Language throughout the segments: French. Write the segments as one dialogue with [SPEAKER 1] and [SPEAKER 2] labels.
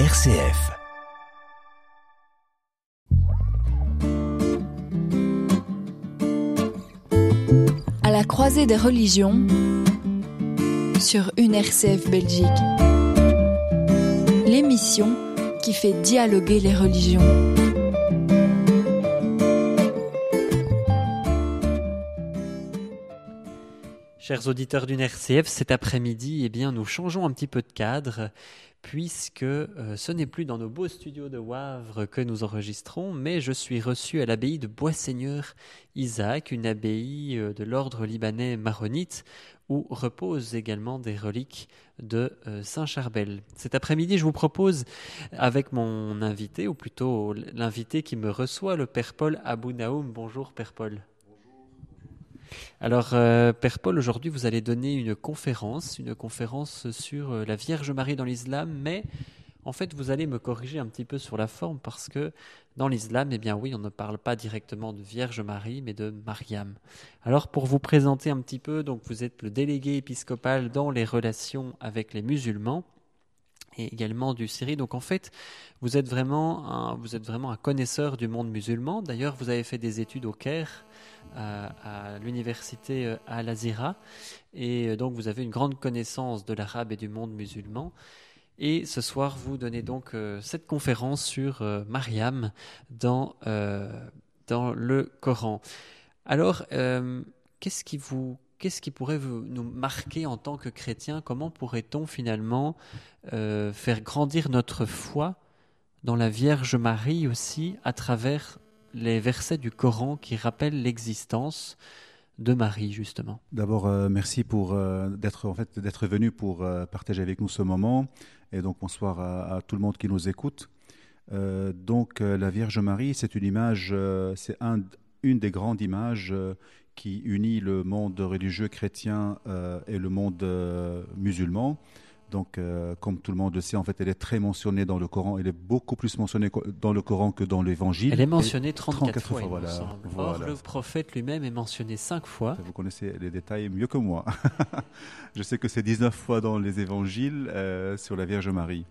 [SPEAKER 1] RCF.
[SPEAKER 2] À la croisée des religions sur une RCF Belgique. L'émission qui fait dialoguer les religions.
[SPEAKER 3] Chers auditeurs d'une RCF, cet après-midi, eh bien, nous changeons un petit peu de cadre puisque euh, ce n'est plus dans nos beaux studios de Wavre que nous enregistrons, mais je suis reçu à l'abbaye de Boisseigneur Isaac, une abbaye euh, de l'ordre libanais maronite, où reposent également des reliques de euh, Saint Charbel. Cet après-midi, je vous propose, avec mon invité, ou plutôt l'invité qui me reçoit, le Père Paul Abou Naoum. Bonjour Père Paul. Alors, euh, Père Paul, aujourd'hui, vous allez donner une conférence, une conférence sur euh, la Vierge Marie dans l'islam, mais en fait, vous allez me corriger un petit peu sur la forme parce que dans l'islam, eh bien oui, on ne parle pas directement de Vierge Marie, mais de Mariam. Alors, pour vous présenter un petit peu, donc vous êtes le délégué épiscopal dans les relations avec les musulmans et également du Syrie. Donc en fait, vous êtes vraiment un, vous êtes vraiment un connaisseur du monde musulman. D'ailleurs, vous avez fait des études au Caire à, l'université euh, Al Azira et euh, donc vous avez une grande connaissance de l'arabe et du monde musulman. Et ce soir, vous donnez donc euh, cette conférence sur Mariam dans, dans le Coran. Alors, qu'est-ce qui vous qu'est-ce qui pourrait nous marquer en tant que chrétiens Comment pourrait-on finalement faire grandir notre foi dans la Vierge Marie aussi à travers les versets du Coran qui rappellent l'existence de Marie justement?
[SPEAKER 4] D'abord, euh, merci pour euh, d'être en fait d'être venu pour euh, partager avec nous ce moment et donc bonsoir à, tout le monde qui nous écoute. donc la Vierge Marie, c'est une image, c'est un, une des grandes images qui unit le monde religieux chrétien et le monde musulman. Donc, euh, comme tout le monde le sait, en fait, elle est très mentionnée dans le Coran. Elle est beaucoup plus mentionnée dans le Coran que dans l'Évangile.
[SPEAKER 3] Elle est mentionnée 34, fois, voilà, Or, le prophète lui-même est mentionné 5 fois.
[SPEAKER 4] Vous connaissez les détails mieux que moi. Je sais que c'est 19 fois dans les Évangiles euh, sur la Vierge Marie.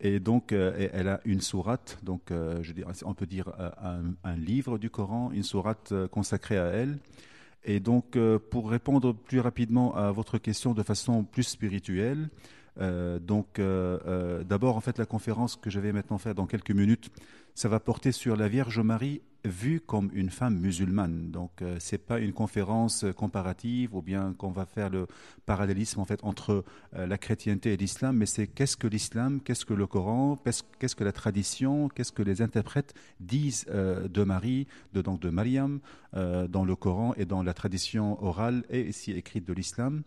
[SPEAKER 4] Et donc, euh, elle a une sourate, donc je dirais, on peut dire un, un, livre du Coran, une sourate consacrée à elle. Et donc, pour répondre plus rapidement à votre question de façon plus spirituelle, euh, donc, euh, euh, d'abord, en fait, la conférence que je vais maintenant faire dans quelques minutes, ça va porter sur la Vierge Marie vue comme une femme musulmane. Donc, ce c'est pas une conférence comparative ou bien qu'on va faire le parallélisme en fait entre la chrétienté et l'islam, mais c'est qu'est-ce que l'islam, qu'est-ce que le Coran, qu'est-ce que la tradition, qu'est-ce que les interprètes disent de Marie, de donc de Mariam dans le Coran et dans la tradition orale et ici écrite de l'islam.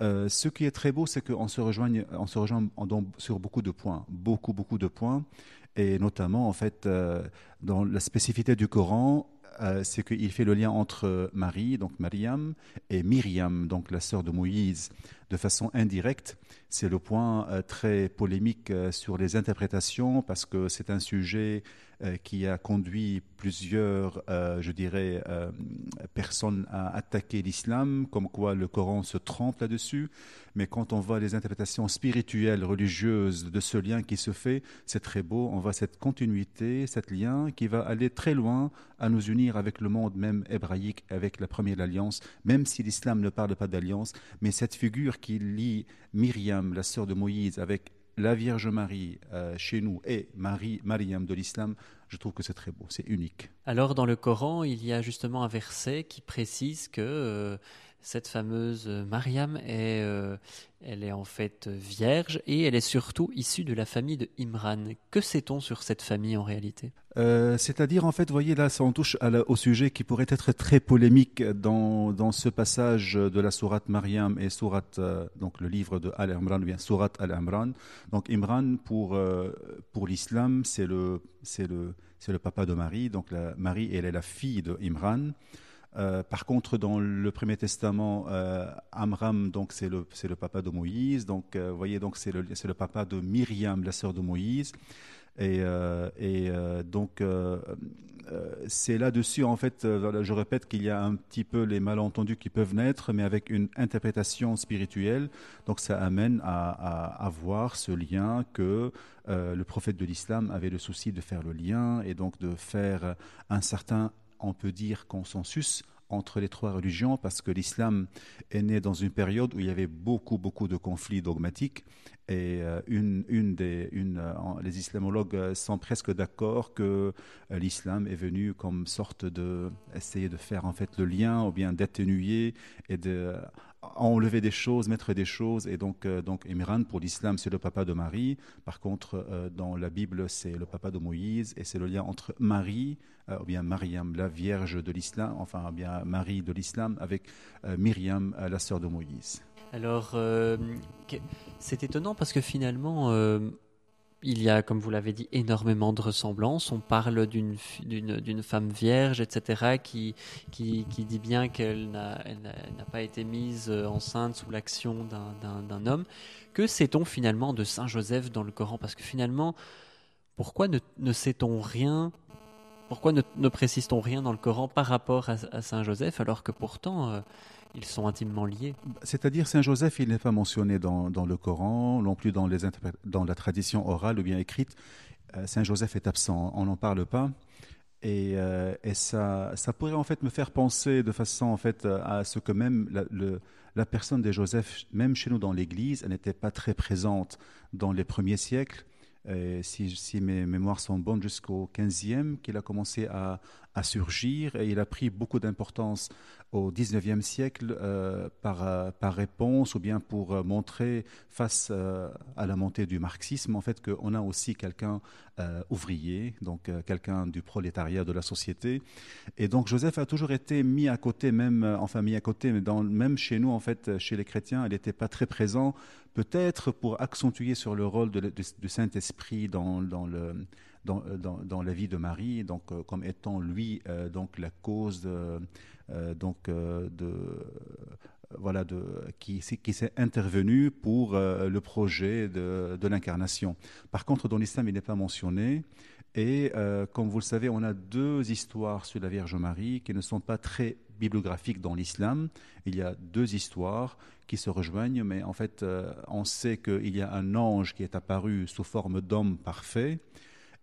[SPEAKER 4] Euh, ce qui est très beau, c'est qu'on se se rejoint sur beaucoup de points, beaucoup, beaucoup de points, et notamment, en fait, euh, dans la spécificité du Coran, euh, c'est qu'il fait le lien entre Marie, donc Mariam, et Myriam, donc la sœur de Moïse, de façon indirecte. C'est le point très polémique sur les interprétations, parce que c'est un sujet euh, qui a conduit plusieurs, euh, je dirais, euh, personnes à attaquer l'islam, comme quoi le Coran se trompe là-dessus. Mais quand on voit les interprétations spirituelles, religieuses de ce lien qui se fait, c'est très beau. On voit cette continuité, cet lien qui va aller très loin à nous unir avec le monde même hébraïque, avec la première alliance, même si l'islam ne parle pas d'alliance. Mais cette figure qui lie Myriam, la sœur de Moïse, avec la Vierge Marie euh, chez nous et Marie, Mariam de l'islam, je trouve que c'est très beau, c'est unique.
[SPEAKER 3] Alors dans le Coran, il y a justement un verset qui précise que euh, cette fameuse Mariam est, euh, elle est en fait vierge et elle est surtout issue de la famille de Imran. Que sait-on sur cette famille en réalité?
[SPEAKER 4] Euh, C'est-à-dire, en fait, voyez, là, ça en touche au sujet qui pourrait être très polémique dans, dans ce passage de la sourate Mariam et sourate, euh, donc le livre de Al-Imran, ou bien sourate Al-Imran. Donc, Imran, pour, pour l'islam, c'est le, le, le papa de Marie. Donc, Marie, elle est la fille de Imran. Euh, par contre, dans le Premier Testament, euh, Amram, donc c'est le, papa de Moïse. Donc, vous voyez, donc c'est le, papa de Myriam, la sœur de Moïse. Et, et donc, c'est là-dessus, en fait, je répète qu'il y a un petit peu les malentendus qui peuvent naître, mais avec une interprétation spirituelle. Donc, ça amène à, à, à voir ce lien que le prophète de l'islam avait le souci de faire le lien et donc de faire un certain on peut dire, consensus entre les trois religions parce que l'islam est né dans une période où il y avait beaucoup, beaucoup de conflits dogmatiques. Et euh, une, une des, une, euh, les islamologues sont presque d'accord que euh, l'islam est venu comme sorte de essayer de faire en fait le lien ou bien d'atténuer et de enlever des choses, mettre des choses. Et donc, donc Imran, pour l'islam, c'est le papa de Marie. Par contre, dans la Bible, c'est le papa de Moïse. Et c'est le lien entre Marie, ou bien Mariam, la vierge de l'islam, enfin, bien Marie de l'islam, avec Myriam, la sœur de Moïse.
[SPEAKER 3] Alors, euh, c'est étonnant parce que finalement, euh, il y a, comme vous l'avez dit, énormément de ressemblances. On parle d'une femme vierge, etc., qui, qui, dit bien qu'elle n'a pas été mise enceinte sous l'action d'un homme. Que sait-on finalement de Saint Joseph dans le Coran? Parce que finalement, pourquoi ne, sait-on rien Pourquoi ne, précise-t-on rien dans le Coran par rapport à, Saint Joseph alors que pourtant... Euh, ils sont intimement liés.
[SPEAKER 4] C'est-à-dire Saint Joseph, il n'est pas mentionné dans, le Coran, non plus dans, la tradition orale ou bien écrite. Euh, Saint Joseph est absent, on n'en parle pas. Et, euh, ça, ça, pourrait en fait me faire penser de façon en fait à ce que même la, la personne de Joseph, même chez nous dans l'Église, elle n'était pas très présente dans les premiers siècles. Si, si, mes mémoires sont bonnes, jusqu'au 15e, qu'il a commencé à, surgir et il a pris beaucoup d'importance au XIXe siècle euh, par, euh, par réponse ou bien pour euh, montrer face à la montée du marxisme en fait qu'on a aussi quelqu'un ouvrier, donc quelqu'un du prolétariat de la société. Et donc Joseph a toujours été mis à côté, même enfin mis à côté, mais dans, même chez nous en fait, chez les chrétiens, il n'était pas très présent, peut-être pour accentuer sur le rôle du Saint-Esprit dans, dans le dans, dans, dans, la vie de Marie, donc comme étant lui donc la cause euh, donc euh, de voilà, de, qui, qui s'est intervenu pour euh, le projet de, de l'incarnation. Par contre, dans l'islam, il n'est pas mentionné. Et comme vous le savez, on a deux histoires sur la Vierge Marie qui ne sont pas très bibliographiques dans l'islam. Il y a deux histoires qui se rejoignent, mais en fait, on sait qu'il y a un ange qui est apparu sous forme d'homme parfait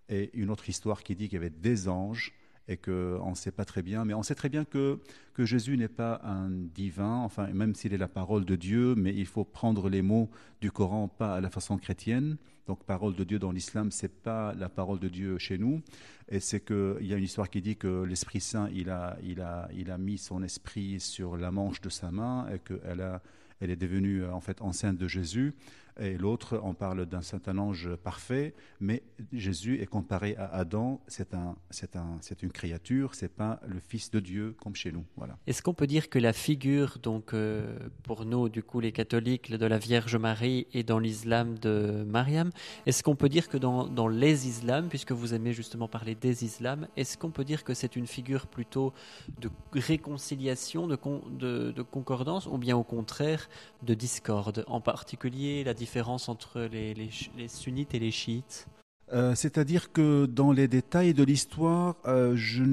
[SPEAKER 4] et une autre histoire qui dit qu'il y avait des anges et qu'on ne sait pas très bien, mais on sait très bien que, que Jésus n'est pas un divin, enfin, même s'il est la parole de Dieu, mais il faut prendre les mots du Coran pas à la façon chrétienne. Donc, parole de Dieu dans l'islam, c'est pas la parole de Dieu chez nous. Et c'est qu'il y a une histoire qui dit que l'Esprit Saint, il a, il, a, il a mis son esprit sur la manche de sa main et qu'elle elle est devenue en fait enceinte de Jésus et l'autre, on parle d'un certain ange parfait, mais Jésus est comparé à Adam, c'est un, c'est un, c'est une créature, c'est pas le Fils de Dieu comme chez nous. Voilà.
[SPEAKER 3] Est-ce qu'on peut dire que la figure, donc euh, pour nous, du coup, les catholiques, de la Vierge Marie et dans l'islam de Mariam, est-ce qu'on peut dire que dans, dans les islams, puisque vous aimez justement parler des islams, est-ce qu'on peut dire que c'est une figure plutôt de réconciliation, de, de, de concordance, ou bien au contraire de discorde, en particulier la différence entre les, sunnites et les chiites?
[SPEAKER 4] Euh, C'est-à-dire que dans les détails de l'histoire, euh, je,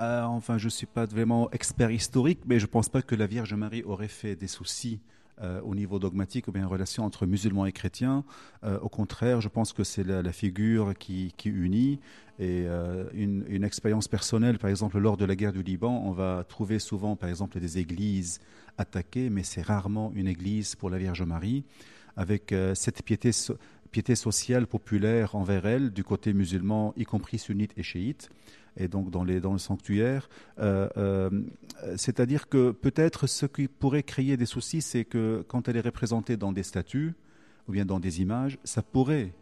[SPEAKER 4] euh, enfin, je suis pas vraiment expert historique, mais je ne pense pas que la Vierge Marie aurait fait des soucis au niveau dogmatique ou bien en relation entre musulmans et chrétiens. au contraire, je pense que c'est la, figure qui, qui, unit. Et une, une, expérience personnelle, par exemple, lors de la guerre du Liban, on va trouver souvent, par exemple, des églises attaquées, mais c'est rarement une église pour la Vierge Marie avec euh, cette piété, sociale populaire envers elle du côté musulman, y compris sunnite et chiite et donc dans, les, le sanctuaire. Euh, euh, c'est-à-dire que peut-être ce qui pourrait créer des soucis, c'est que quand elle est représentée dans des statues ou bien dans des images, ça pourrait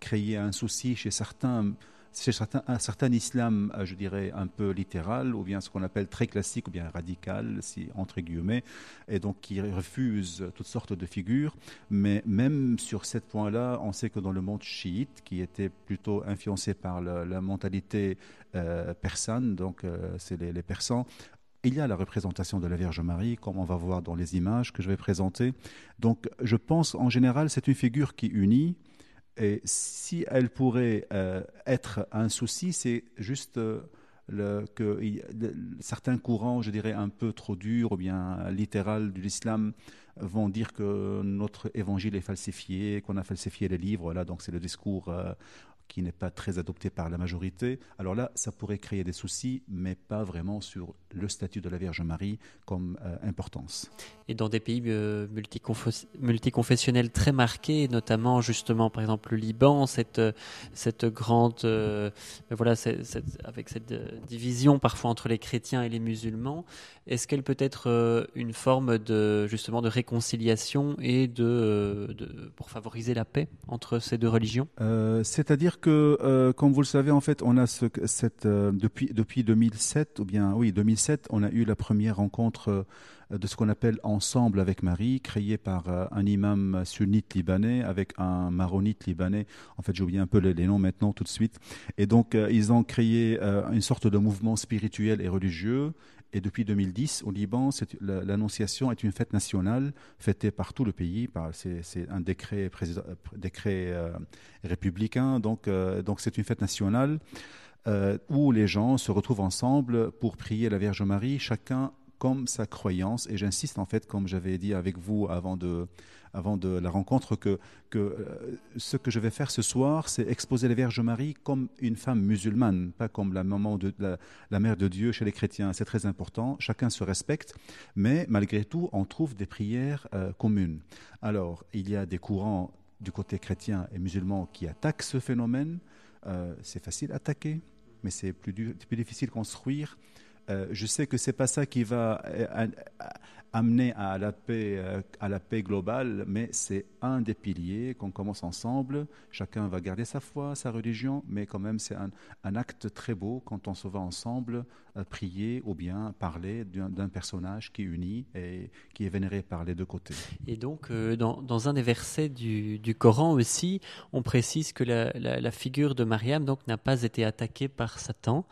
[SPEAKER 4] créer un souci chez certains c'est un certain islam, euh, je dirais, un peu littéral, ou bien ce qu'on appelle très classique, ou bien radical, si, entre guillemets, et donc qui refuse toutes sortes de figures. Mais même sur ce point-là, on sait que dans le monde chiite, qui était plutôt influencé par la, mentalité euh, persane, donc euh, c'est les, persans, il y a la représentation de la Vierge Marie, comme on va voir dans les images que je vais présenter. Donc, je pense en général, c'est une figure qui unit. Et si elle pourrait euh, être un souci, c'est juste euh, que certains courants, je dirais un peu trop durs ou bien littéral de l'islam, vont dire que notre évangile est falsifié, qu'on a falsifié les livres. Voilà, donc c'est le discours euh, qui n'est pas très adopté par la majorité, alors là, ça pourrait créer des soucis, mais pas vraiment sur le statut de la Vierge Marie comme euh, importance.
[SPEAKER 3] Et dans des pays euh, multiconfessionnels très marqués, notamment justement par exemple le Liban, cette, euh, cette grande, voilà, avec cette division parfois entre les chrétiens et les musulmans, est-ce qu'elle peut être une forme de justement de réconciliation et de, de pour favoriser la paix entre ces deux religions?
[SPEAKER 4] C'est-à-dire que, comme vous le savez, en fait, on a ce, cette, depuis, depuis 2007, ou bien, oui, 2007, on a eu la première rencontre euh, de ce qu'on appelle Ensemble avec Marie, créée par un imam sunnite libanais avec un maronite libanais. En fait, j'ai oublié un peu les, noms maintenant tout de suite. Et donc, ils ont créé une sorte de mouvement spirituel et religieux et depuis 2010, au Liban, l'Annonciation est une fête nationale fêtée par tout le pays. C'est un décret, euh, républicain, euh, donc c'est une fête nationale euh, où les gens se retrouvent ensemble pour prier la Vierge Marie, chacun comme sa croyance. Et j'insiste en fait, comme j'avais dit avec vous avant de, avant de la rencontre, que, que euh, ce que je vais faire ce soir, c'est exposer la Vierge Marie comme une femme musulmane, pas comme la maman de la, mère de Dieu chez les chrétiens. C'est très important. Chacun se respecte, mais malgré tout, on trouve des prières euh, communes. Alors, il y a des courants du côté chrétien et musulman qui attaquent ce phénomène. C'est facile à attaquer, mais c'est plus, difficile construire. Euh, je sais que c'est pas ça qui va euh, amener à la paix, euh, à la paix globale, mais c'est un des piliers qu'on commence ensemble. Chacun va garder sa foi, sa religion, mais quand même c'est un, acte très beau quand on se va ensemble prier ou bien parler d'un personnage qui unit et qui est vénéré par les deux côtés.
[SPEAKER 3] Et donc, dans, un des versets du, Coran aussi, on précise que la, la figure de Mariam donc n'a pas été attaquée par Satan.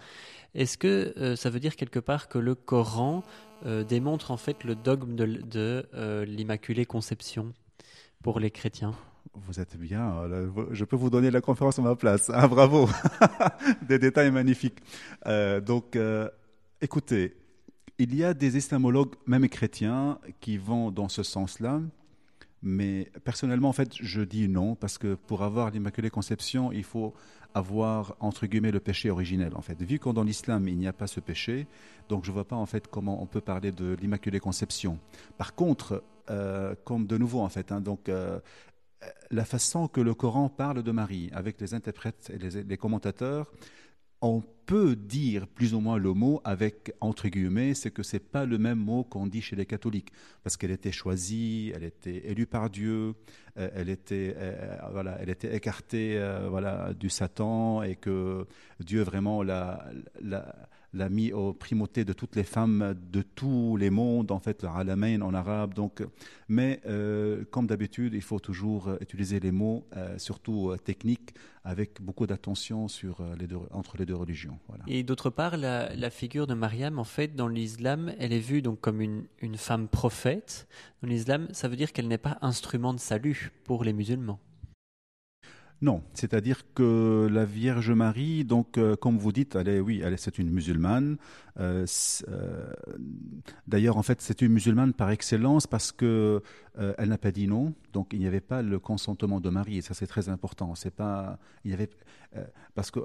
[SPEAKER 3] Est-ce que euh, ça veut dire quelque part que le Coran euh, démontre en fait le dogme de, euh, l'Immaculée Conception pour les chrétiens?
[SPEAKER 4] Vous êtes bien, je peux vous donner la conférence à ma place. Ah, bravo, des détails magnifiques. donc, écoutez, il y a des islamologues, même chrétiens, qui vont dans ce sens-là. Mais personnellement, en fait, je dis non, parce que pour avoir l'Immaculée Conception, il faut avoir, entre guillemets, le péché originel, en fait. Vu que dans l'islam, il n'y a pas ce péché, donc je ne vois pas, en fait, comment on peut parler de l'Immaculée Conception. Par contre, euh, comme de nouveau, en fait, hein, donc, euh, la façon que le Coran parle de Marie, avec les interprètes et les commentateurs, on peut dire plus ou moins le mot avec entre guillemets, c'est que c'est pas le même mot qu'on dit chez les catholiques, parce qu'elle était choisie, elle était élue par Dieu, euh, elle était euh, voilà, elle était écartée euh, voilà du Satan et que Dieu vraiment l'a mis aux primautés de toutes les femmes de tous les mondes, en fait, le alamain en arabe. Donc, mais euh, comme d'habitude, il faut toujours utiliser les mots, euh, surtout euh, techniques, avec beaucoup d'attention sur les deux, entre les deux religions.
[SPEAKER 3] Et d'autre part, la, figure de Mariam, en fait, dans l'islam, elle est vue donc comme une, une femme prophète. Dans l'islam, ça veut dire qu'elle n'est pas instrument de salut pour les musulmans.
[SPEAKER 4] Non, c'est-à-dire que la Vierge Marie, donc euh, comme vous dites, elle est, c'est une musulmane. Euh, euh, d'ailleurs, en fait, c'est une musulmane par excellence parce que elle n'a pas dit non, donc il n'y avait pas le consentement de Marie, et ça c'est très important. Parce que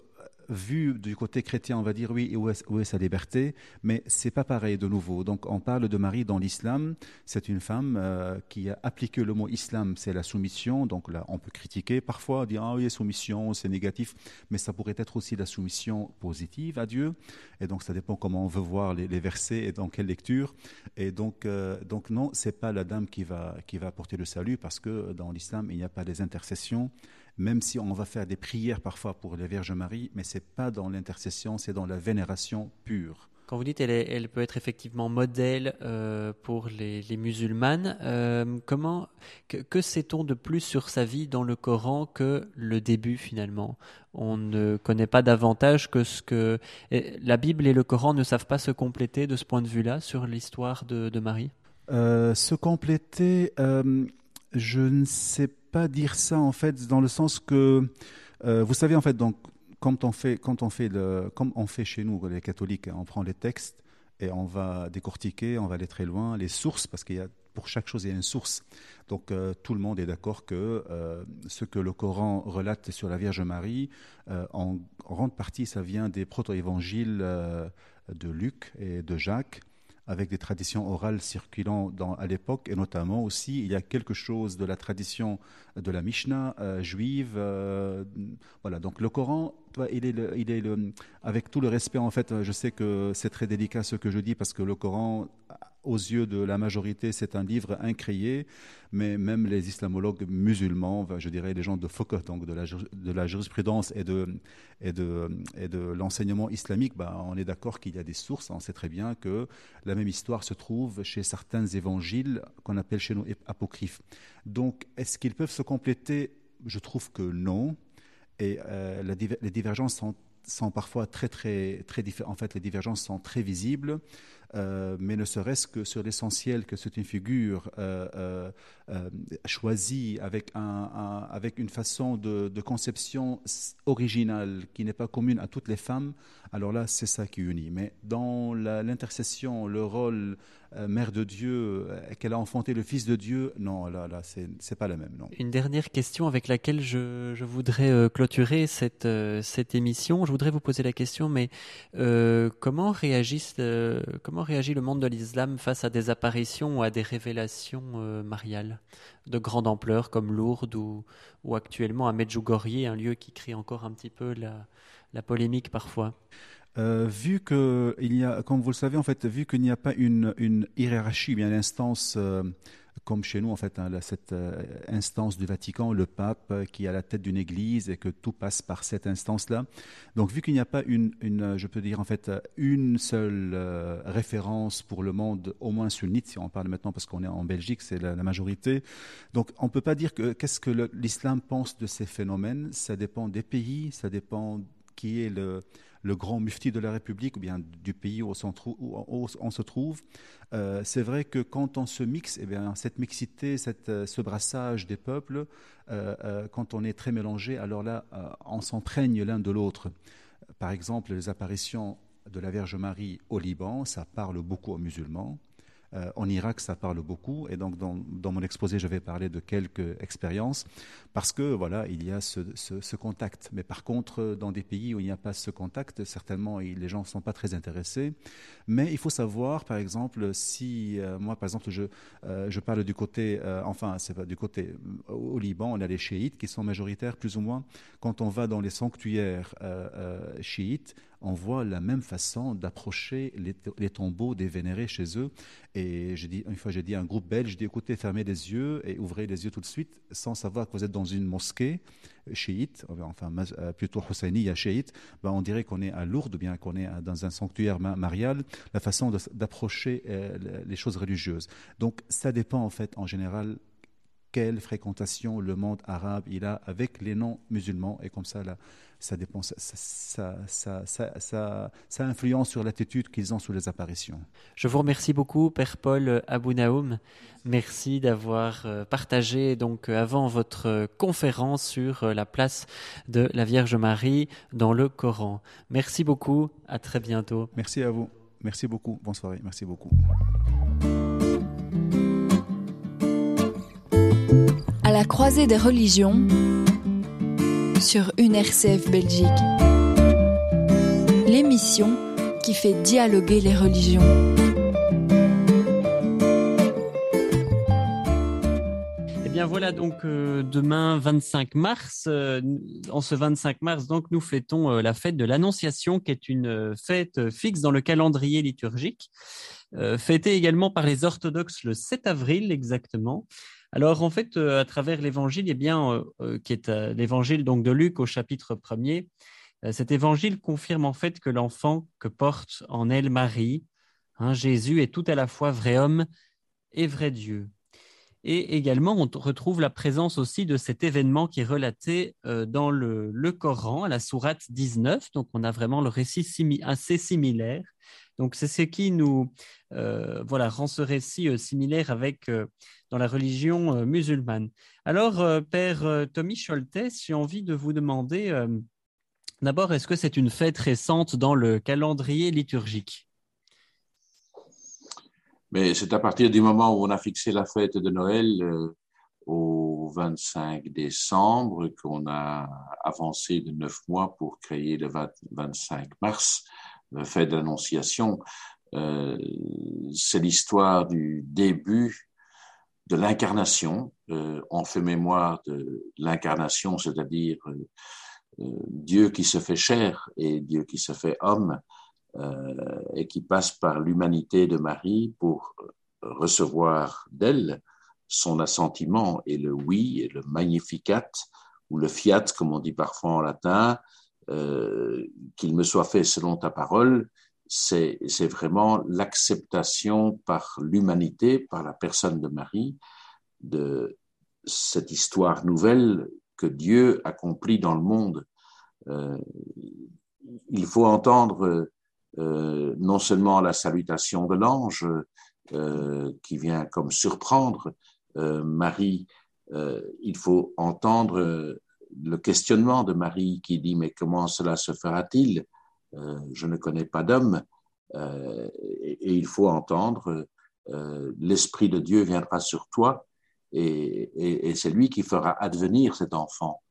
[SPEAKER 4] vu du côté chrétien, on va dire oui, où est, où sa liberté, mais c'est pas pareil de nouveau. Donc on parle de Marie dans l'islam, c'est une femme euh, qui a appliqué le mot islam, c'est la soumission. Donc là, on peut critiquer parfois, dire ah oui, soumission, c'est négatif, mais ça pourrait être aussi la soumission positive à Dieu. Et donc ça dépend comment on veut voir les, versets et dans quelle lecture. Et donc, euh, donc non, c'est pas la dame qui va qui va apporter le salut parce que dans l'islam il n'y a pas des intercessions même si on va faire des prières parfois pour la Vierge Marie, mais ce n'est pas dans l'intercession, c'est dans la vénération pure.
[SPEAKER 3] Quand vous dites elle, elle peut être effectivement modèle euh, pour les, les musulmanes, euh, comment que, que sait-on de plus sur sa vie dans le Coran que le début finalement? On ne connaît pas davantage que ce que la Bible et le Coran ne savent pas se compléter de ce point de vue-là sur l'histoire de, de, Marie?
[SPEAKER 4] Euh, se compléter, je ne sais pas dire ça en fait dans le sens que euh, vous savez en fait donc quand on fait, quand on fait comme on fait chez nous, les catholiques, on prend les textes et on va décortiquer, on va aller très loin, les sources, parce qu'il y a pour chaque chose, il y a une source. Donc euh, tout le monde est d'accord que euh, ce que le Coran relate sur la Vierge Marie, en grande partie, ça vient des proto-évangiles de Luc et de Jacques avec des traditions orales circulant à l'époque, et notamment aussi, il y a quelque chose de la tradition de la Mishnah euh, juive. Euh, voilà, donc le Coran, il est, il est avec tout le respect, en fait, je sais que c'est très délicat ce que je dis, parce que le Coran, aux yeux de la majorité, c'est un livre incréé, mais même les islamologues musulmans, je dirais les gens de Foucault, donc de la, de la jurisprudence et de, l'enseignement islamique, bah, on est d'accord qu'il y a des sources. On sait très bien que la même histoire se trouve chez certains évangiles qu'on appelle chez nous apocryphes. Donc, est-ce qu'ils peuvent se compléter? Je trouve que non. Et euh, les divergences sont sont parfois très très très différents. En fait, les divergences sont très visibles, euh, mais ne serait-ce que sur l'essentiel que c'est une figure euh, euh, choisie avec un, avec une façon de, conception originale qui n'est pas commune à toutes les femmes. Alors là, c'est ça qui unit. Mais dans l'intercession, le rôle mère de Dieu, qu'elle a enfanté le Fils de Dieu, non, là, là, c'est pas la même. Non.
[SPEAKER 3] Une dernière question avec laquelle je, je voudrais clôturer cette, cette émission. Je voudrais vous poser la question, mais comment, réagissent, comment réagit le monde de l'islam face à des apparitions ou à des révélations mariales de grande ampleur comme Lourdes ou, ou actuellement à Medjugorje, un lieu qui crée encore un petit peu la, la polémique parfois?
[SPEAKER 4] Euh, vu que il y a, comme vous le savez, en fait, vu qu'il n'y a pas une, une hiérarchie, bien l'instance, euh, comme chez nous, en fait, hein, cette euh, instance du Vatican, le pape euh, qui est à la tête d'une église et que tout passe par cette instance-là. Donc, vu qu'il n'y a pas une, une, je peux dire, en fait, une seule euh, référence pour le monde, au moins sunnite, si on parle maintenant, parce qu'on est en Belgique, c'est la, la, majorité. Donc, on ne peut pas dire que qu'est-ce que l'islam pense de ces phénomènes. Ça dépend des pays, ça dépend qui est le le grand mufti de la République ou bien du pays où on, se trouve. Euh, c'est vrai que quand on se mixe, eh bien, cette mixité, cette, euh, ce brassage des peuples, euh, quand on est très mélangé, alors là, on s'entraigne l'un de l'autre. Par exemple, les apparitions de la Vierge Marie au Liban, ça parle beaucoup aux musulmans. Euh, en Irak, ça parle beaucoup. Et donc, dans, mon exposé, je vais parler de quelques expériences parce que, voilà, il y a ce, contact. Mais par contre, dans des pays où il n'y a pas ce contact, certainement, les gens ne sont pas très intéressés. Mais il faut savoir, par exemple, si euh, moi, par exemple, je, euh, parle du côté, enfin, c'est pas du côté, au Liban, on a les chiites qui sont majoritaires, plus ou moins. Quand on va dans les sanctuaires euh, euh, chiites, on voit la même façon d'approcher les, tombeaux des vénérés chez eux. Et je dis, une fois, j'ai dit à un groupe belge, je dis, écoutez, fermez les yeux et ouvrez les yeux tout de suite, sans savoir que vous êtes dans une mosquée chiite, enfin plutôt Husseiniya chiite, ben, on dirait qu'on est à Lourdes, bien qu'on est dans un sanctuaire marial, la façon d'approcher euh, les choses religieuses. Donc ça dépend en fait en général quelle fréquentation le monde arabe il a avec les non-musulmans et comme ça là ça dépend, ça, ça, ça, ça, influence sur l'attitude qu'ils ont sur les apparitions.
[SPEAKER 3] Je vous remercie beaucoup, Père Paul Abounaoum. Merci d'avoir partagé donc avant votre conférence sur la place de la Vierge Marie dans le Coran. Merci beaucoup, à très bientôt.
[SPEAKER 4] Merci à vous. Merci beaucoup. Bonne soirée. Merci beaucoup.
[SPEAKER 2] La croisée des religions sur une RCF Belgique. L'émission qui fait dialoguer les religions.
[SPEAKER 3] Eh bien voilà donc euh, demain 25 mars, euh, en ce 25 mars donc nous fêtons euh, la fête de l'Annonciation qui est une fête fixe dans le calendrier liturgique, fêtée également par les orthodoxes le 7 avril exactement. Alors en fait, euh, à travers l'évangile, eh bien, euh, qui est euh, l'évangile donc de Luc au chapitre 1er, cet évangile confirme en fait que l'enfant que porte en elle Marie, hein, Jésus, est tout à la fois vrai homme et vrai Dieu. Et également, on retrouve la présence aussi de cet événement qui est relaté euh, dans le, Coran, à la sourate 19. Donc, on a vraiment le récit assez similaire. Donc, c'est ce qui nous euh, voilà, rend ce récit euh, similaire avec dans la religion musulmane. Alors, Père Tommy Scholtes, j'ai envie de vous demander d'abord, est-ce que c'est une fête récente dans le calendrier liturgique?
[SPEAKER 1] Mais c'est à partir du moment où on a fixé la fête de Noël euh, au 25 décembre qu'on a avancé de neuf mois pour créer le 25 mars, la fête de l'Annonciation. Euh, c'est l'histoire du début de l'incarnation. Euh, on fait mémoire de l'incarnation, c'est-à-dire euh, Dieu qui se fait chair et Dieu qui se fait homme euh, et qui passe par l'humanité de Marie pour recevoir d'elle son assentiment et le oui et le magnificat ou le fiat, comme on dit parfois en latin, euh, qu'il me soit fait selon ta parole, c'est vraiment l'acceptation par l'humanité, par la personne de Marie, de cette histoire nouvelle que Dieu accomplit dans le monde. Euh, il faut entendre euh, non seulement la salutation de l'ange euh, qui vient comme surprendre euh, Marie, il faut entendre le questionnement de Marie qui dit mais comment cela se fera-t-il? Je ne connais pas d'homme. Et, il faut entendre l'Esprit de Dieu viendra sur toi et, c'est lui qui fera advenir cet enfant.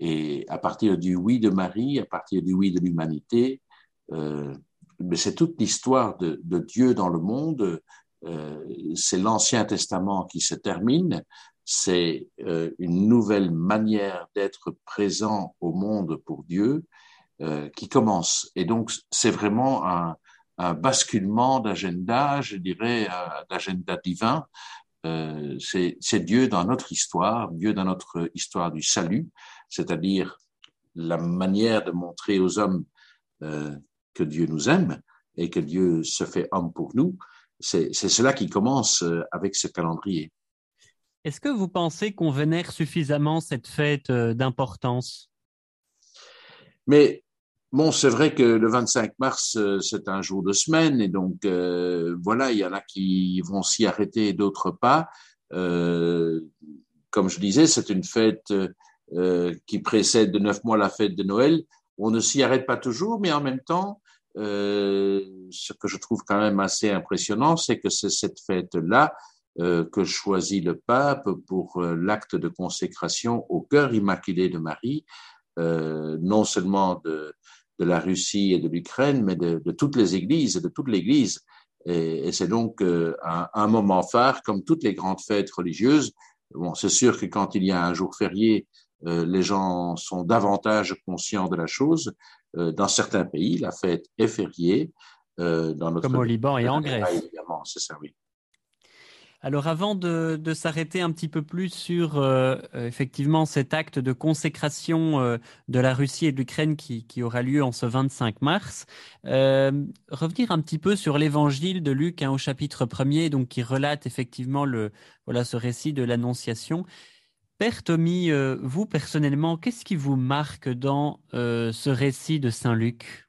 [SPEAKER 1] Et à partir du oui de Marie, à partir du oui de l'humanité, c'est toute l'histoire de, Dieu dans le monde. Euh, c'est l'Ancien Testament qui se termine. C'est euh, une nouvelle manière d'être présent au monde pour Dieu euh, qui commence. Et donc, c'est vraiment un, basculement d'agenda, je dirais, d'agenda divin. C'est Dieu dans notre histoire, Dieu dans notre histoire du salut, c'est-à-dire la manière de montrer aux hommes que Dieu nous aime et que Dieu se fait homme pour nous, c'est cela qui commence euh, avec ce calendrier.
[SPEAKER 3] Est-ce que vous pensez qu'on vénère suffisamment cette fête euh, d'importance?
[SPEAKER 1] Mais bon, c'est vrai que le 25 mars, euh, c'est un jour de semaine, et donc euh, voilà, il y en a qui vont s'y arrêter et d'autres pas. Euh, comme je disais, c'est une fête euh, qui précède de neuf mois la fête de Noël. On ne s'y arrête pas toujours, mais en même temps, euh, ce que je trouve quand même assez impressionnant, c'est que c'est cette fête-là euh, que choisit le pape pour euh, l'acte de consécration au cœur immaculé de Marie, euh, non seulement de, de, la Russie et de l'Ukraine, mais de, de, toutes les églises et de toute l'Église. Et, et c'est donc un, un, moment phare, comme toutes les grandes fêtes religieuses. Bon, c'est sûr que quand il y a un jour férié, les gens sont davantage conscients de la chose, dans certains pays, la fête est fériée.
[SPEAKER 3] Euh, dans notre Comme au Liban et en Grèce.
[SPEAKER 1] Évidemment, c'est ça, oui.
[SPEAKER 3] Alors avant de, de s'arrêter un petit peu plus sur euh, effectivement cet acte de consécration euh, de la Russie et de l'Ukraine qui, qui, aura lieu en ce 25 mars, euh, revenir un petit peu sur l'évangile de Luc hein, au chapitre 1er, donc qui relate effectivement le, voilà, ce récit de l'Annonciation. Père Tommy, euh, vous personnellement, qu'est-ce qui vous marque dans euh, ce récit de Saint Luc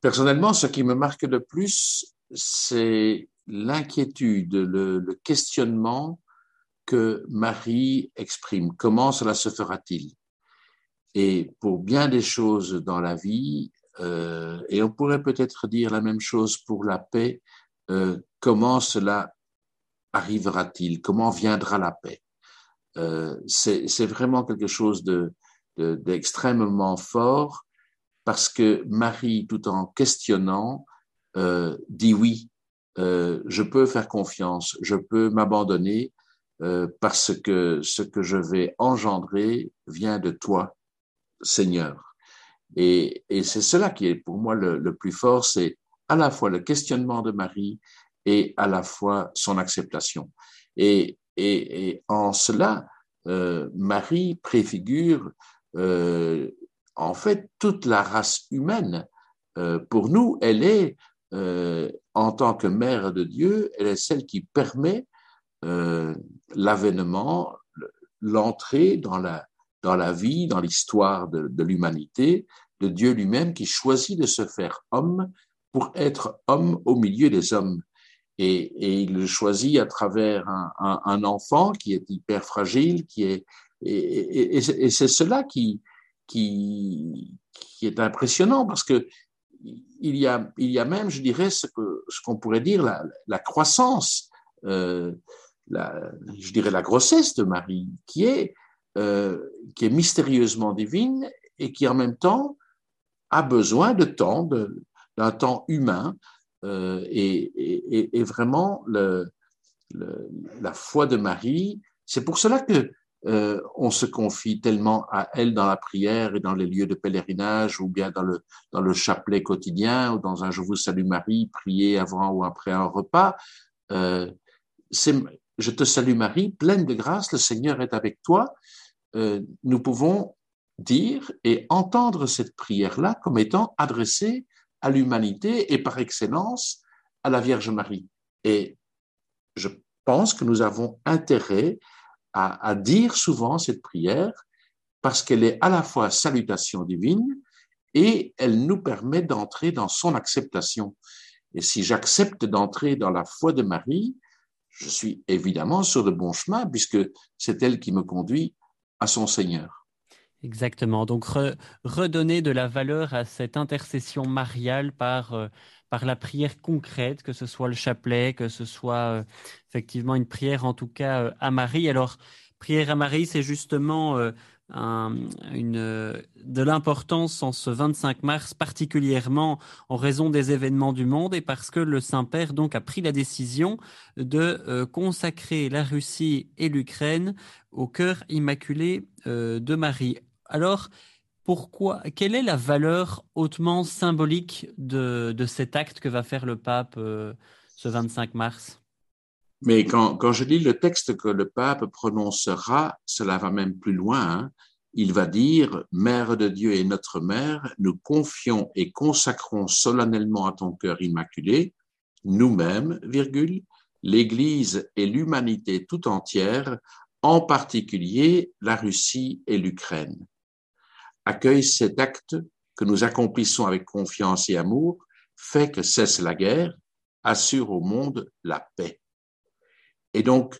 [SPEAKER 1] Personnellement, ce qui me marque le plus, c'est l'inquiétude, le, questionnement que Marie exprime. Comment cela se fera-t-il? Et pour bien des choses dans la vie, euh, et on pourrait peut-être dire la même chose pour la paix, comment cela arrivera-t-il? Comment viendra la paix? Euh, c'est vraiment quelque chose d'extrêmement de, fort parce que Marie, tout en questionnant, euh, dit oui, euh, je peux faire confiance, je peux m'abandonner euh, parce que ce que je vais engendrer vient de toi, Seigneur. Et, et c'est cela qui est pour moi le, le plus fort, c'est à la fois le questionnement de Marie et à la fois son acceptation. Et et, en cela, euh, Marie préfigure euh, en fait, toute la race humaine, euh, pour nous, elle est, en tant que mère de Dieu, elle est celle qui permet l'avènement, l'entrée dans la, dans la vie, dans l'histoire de l'humanité, de Dieu lui-même qui choisit de se faire homme pour être homme au milieu des hommes. Et, il le choisit à travers un, enfant qui est hyper fragile, qui est et, c'est cela qui, qui, qui est impressionnant parce que il y a, il y a même, je dirais, ce que ce qu'on pourrait dire la, la croissance, euh, la, je dirais la grossesse de Marie, qui est euh, qui est mystérieusement divine et qui en même temps a besoin de temps, d'un temps humain, euh, et, vraiment la foi de Marie. C'est pour cela que euh, on se confie tellement à elle dans la prière et dans les lieux de pèlerinage ou bien dans le, dans le chapelet quotidien ou dans un Je vous salue Marie, prier avant ou après un repas. Euh, je te salue Marie, pleine de grâce, le Seigneur est avec toi. Nous pouvons dire et entendre cette prière-là comme étant adressée à l'humanité et par excellence à la Vierge Marie. Et je pense que nous avons intérêt à, dire souvent cette prière parce qu'elle est à la fois salutation divine et elle nous permet d'entrer dans son acceptation. Et si j'accepte d'entrer dans la foi de Marie, je suis évidemment sur le bon chemin puisque c'est elle qui me conduit à son Seigneur.
[SPEAKER 3] Exactement. Donc re, redonner de la valeur à cette intercession mariale par euh, par la prière concrète, que ce soit le chapelet, que ce soit euh, effectivement une prière en tout cas euh, à Marie. Alors, prière à Marie, c'est justement un, une, de l'importance en ce 25 mars, particulièrement en raison des événements du monde et parce que le Saint-Père donc a pris la décision de consacrer la Russie et l'Ukraine au cœur immaculé de Marie. Alors, pourquoi, quelle est la valeur hautement symbolique de, de cet acte que va faire le pape euh, ce 25 mars?
[SPEAKER 1] Mais quand, quand, je lis le texte que le pape prononcera, cela va même plus loin. Hein. Il va dire, Mère de Dieu et notre Mère, nous confions et consacrons solennellement à ton cœur immaculé, nous-mêmes, virgule, l'Église et l'humanité tout entière, en particulier la Russie et l'Ukraine accueille cet acte que nous accomplissons avec confiance et amour, fait que cesse la guerre, assure au monde la paix. Et donc,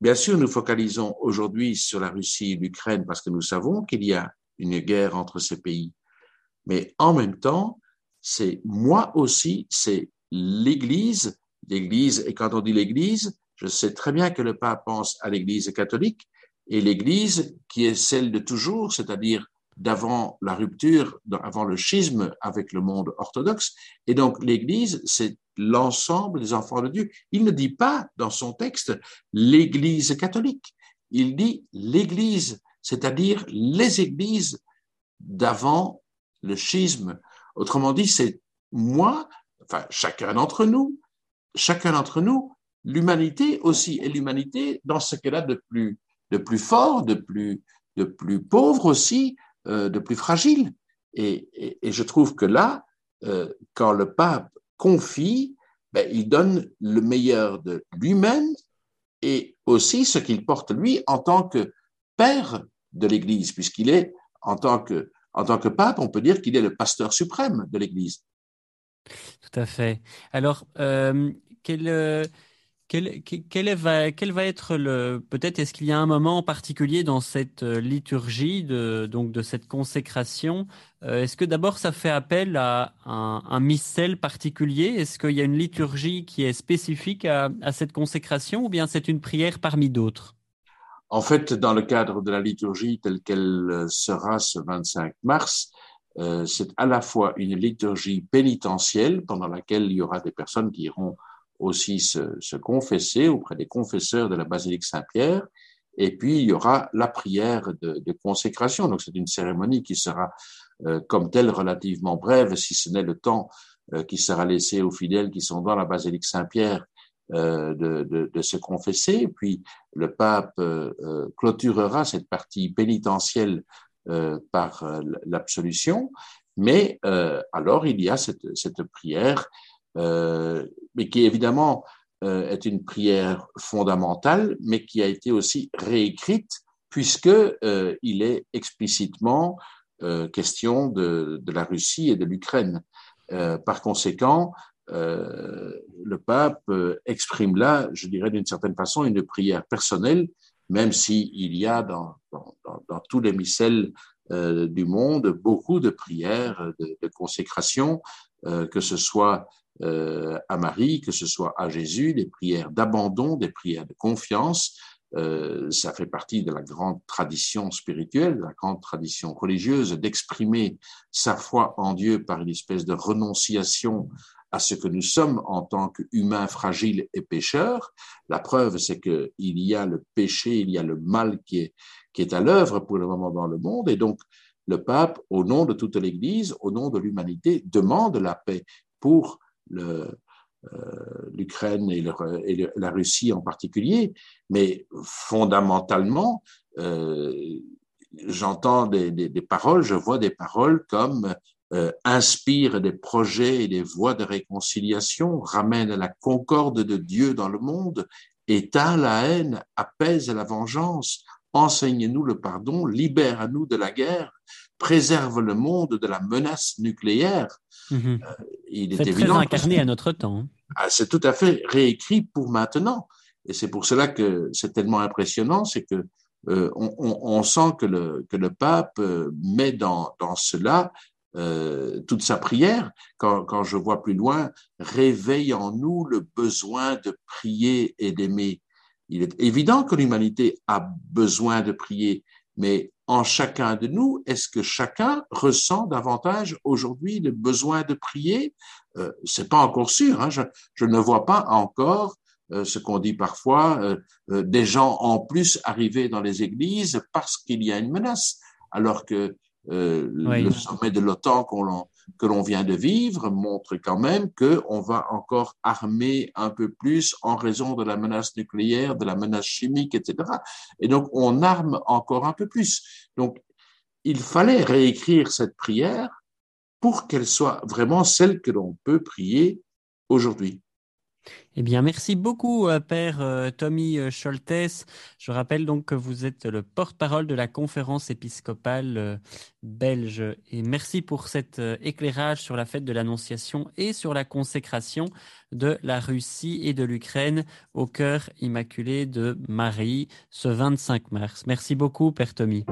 [SPEAKER 1] bien sûr, nous focalisons aujourd'hui sur la Russie et l'Ukraine parce que nous savons qu'il y a une guerre entre ces pays. Mais en même temps, c'est moi aussi, c'est l'Église, l'Église, et quand on dit l'Église, je sais très bien que le pape pense à l'Église catholique, et l'Église qui est celle de toujours, c'est-à-dire d'avant la rupture, avant le schisme avec le monde orthodoxe. Et donc l'Église, c'est l'ensemble des enfants de Dieu. Il ne dit pas dans son texte l'Église catholique, il dit l'Église, c'est-à-dire les églises d'avant le schisme. Autrement dit, c'est moi, enfin chacun d'entre nous, chacun d'entre nous, l'humanité aussi, et l'humanité dans ce qu'elle a de plus, fort, de plus pauvre aussi, euh, de plus fragile. Et, je trouve que là, euh, quand le pape confie, ben, il donne le meilleur de lui-même et aussi ce qu'il porte lui en tant que père de l'Église, puisqu'il est en tant que en tant que pape, on peut dire qu'il est le pasteur suprême de l'Église.
[SPEAKER 3] Tout à fait. Alors, euh, quel, quel, va, être le peut-être est-ce qu'il y a un moment en particulier dans cette euh, liturgie de donc de cette consécration euh, Est-ce que d'abord ça fait appel à un, un missel particulier? Est-ce qu'il y a une liturgie qui est spécifique à, cette consécration ou bien c'est une prière parmi d'autres?
[SPEAKER 1] En fait, dans le cadre de la liturgie telle qu'elle sera ce 25 mars, euh, c'est à la fois une liturgie pénitentielle pendant laquelle il y aura des personnes qui iront aussi se, se, confesser auprès des confesseurs de la basilique Saint-Pierre. Et puis, il y aura la prière de, de consécration. Donc, c'est une cérémonie qui sera, euh, comme telle, relativement brève, si ce n'est le temps euh, qui sera laissé aux fidèles qui sont dans la basilique Saint-Pierre euh, de, de, de, se confesser. Et puis, le pape euh, euh, clôturera cette partie pénitentielle par l'absolution. Mais alors il y a cette, cette prière, mais qui évidemment est une prière fondamentale, mais qui a été aussi réécrite puisque il est explicitement question de, de, la Russie et de l'Ukraine. par conséquent, euh, le pape euh, exprime là, je dirais d'une certaine façon, une prière personnelle, même s'il y a dans, dans, dans, tous les missels euh, du monde beaucoup de prières, de, de consécration, que ce soit à Marie, que ce soit à Jésus, des prières d'abandon, des prières de confiance. ça fait partie de la grande tradition spirituelle, de la grande tradition religieuse, d'exprimer sa foi en Dieu par une espèce de renonciation à ce que nous sommes en tant qu'humains fragiles et pécheurs. La preuve, c'est qu'il y a le péché, il y a le mal qui est, qui est à l'œuvre pour le moment dans le monde. Et donc, le pape, au nom de toute l'Église, au nom de l'humanité, demande la paix pour euh, l'Ukraine et, la Russie en particulier. Mais fondamentalement, euh, j'entends des, paroles, je vois des paroles comme euh, inspire des projets et des voies de réconciliation, ramène la concorde de Dieu dans le monde, éteint la haine, apaise la vengeance, enseigne-nous le pardon, libère à nous de la guerre, préserve le monde de la menace nucléaire.
[SPEAKER 5] Mhm. Euh, il est, évident très incarné à notre temps.
[SPEAKER 1] Ah, c'est tout à fait réécrit pour maintenant. Et c'est pour cela que c'est tellement impressionnant, c'est que euh, on, on, on, sent que le, que le pape met dans, dans cela euh, toute sa prière, quand, quand, je vois plus loin, réveille en nous le besoin de prier et d'aimer. Il est évident que l'humanité a besoin de prier, mais en chacun de nous, est-ce que chacun ressent davantage aujourd'hui le besoin de prier? Euh, C'est pas encore sûr. Hein, je, je, ne vois pas encore euh, ce qu'on dit parfois, euh, euh, des gens en plus arriver dans les églises parce qu'il y a une menace, alors que euh, le sommet de l'OTAN que l'on vient de vivre montre quand même qu'on va encore armer un peu plus en raison de la menace nucléaire, de la menace chimique, etc. Et donc, on arme encore un peu plus. Donc, il fallait réécrire cette prière pour qu'elle soit vraiment celle que l'on peut prier aujourd'hui.
[SPEAKER 5] Eh bien, merci beaucoup, euh, Père euh, Tommy euh, Scholtes. Je rappelle donc que vous êtes le porte-parole de la conférence épiscopale belge. Et merci pour cet éclairage sur la fête de l'Annonciation et sur la consécration de la Russie et de l'Ukraine au cœur immaculé de Marie ce 25 mars. Merci beaucoup, Père Tommy.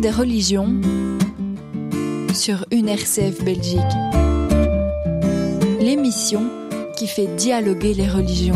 [SPEAKER 2] Des religions sur une RCF Belgique. L'émission qui fait dialoguer les religions.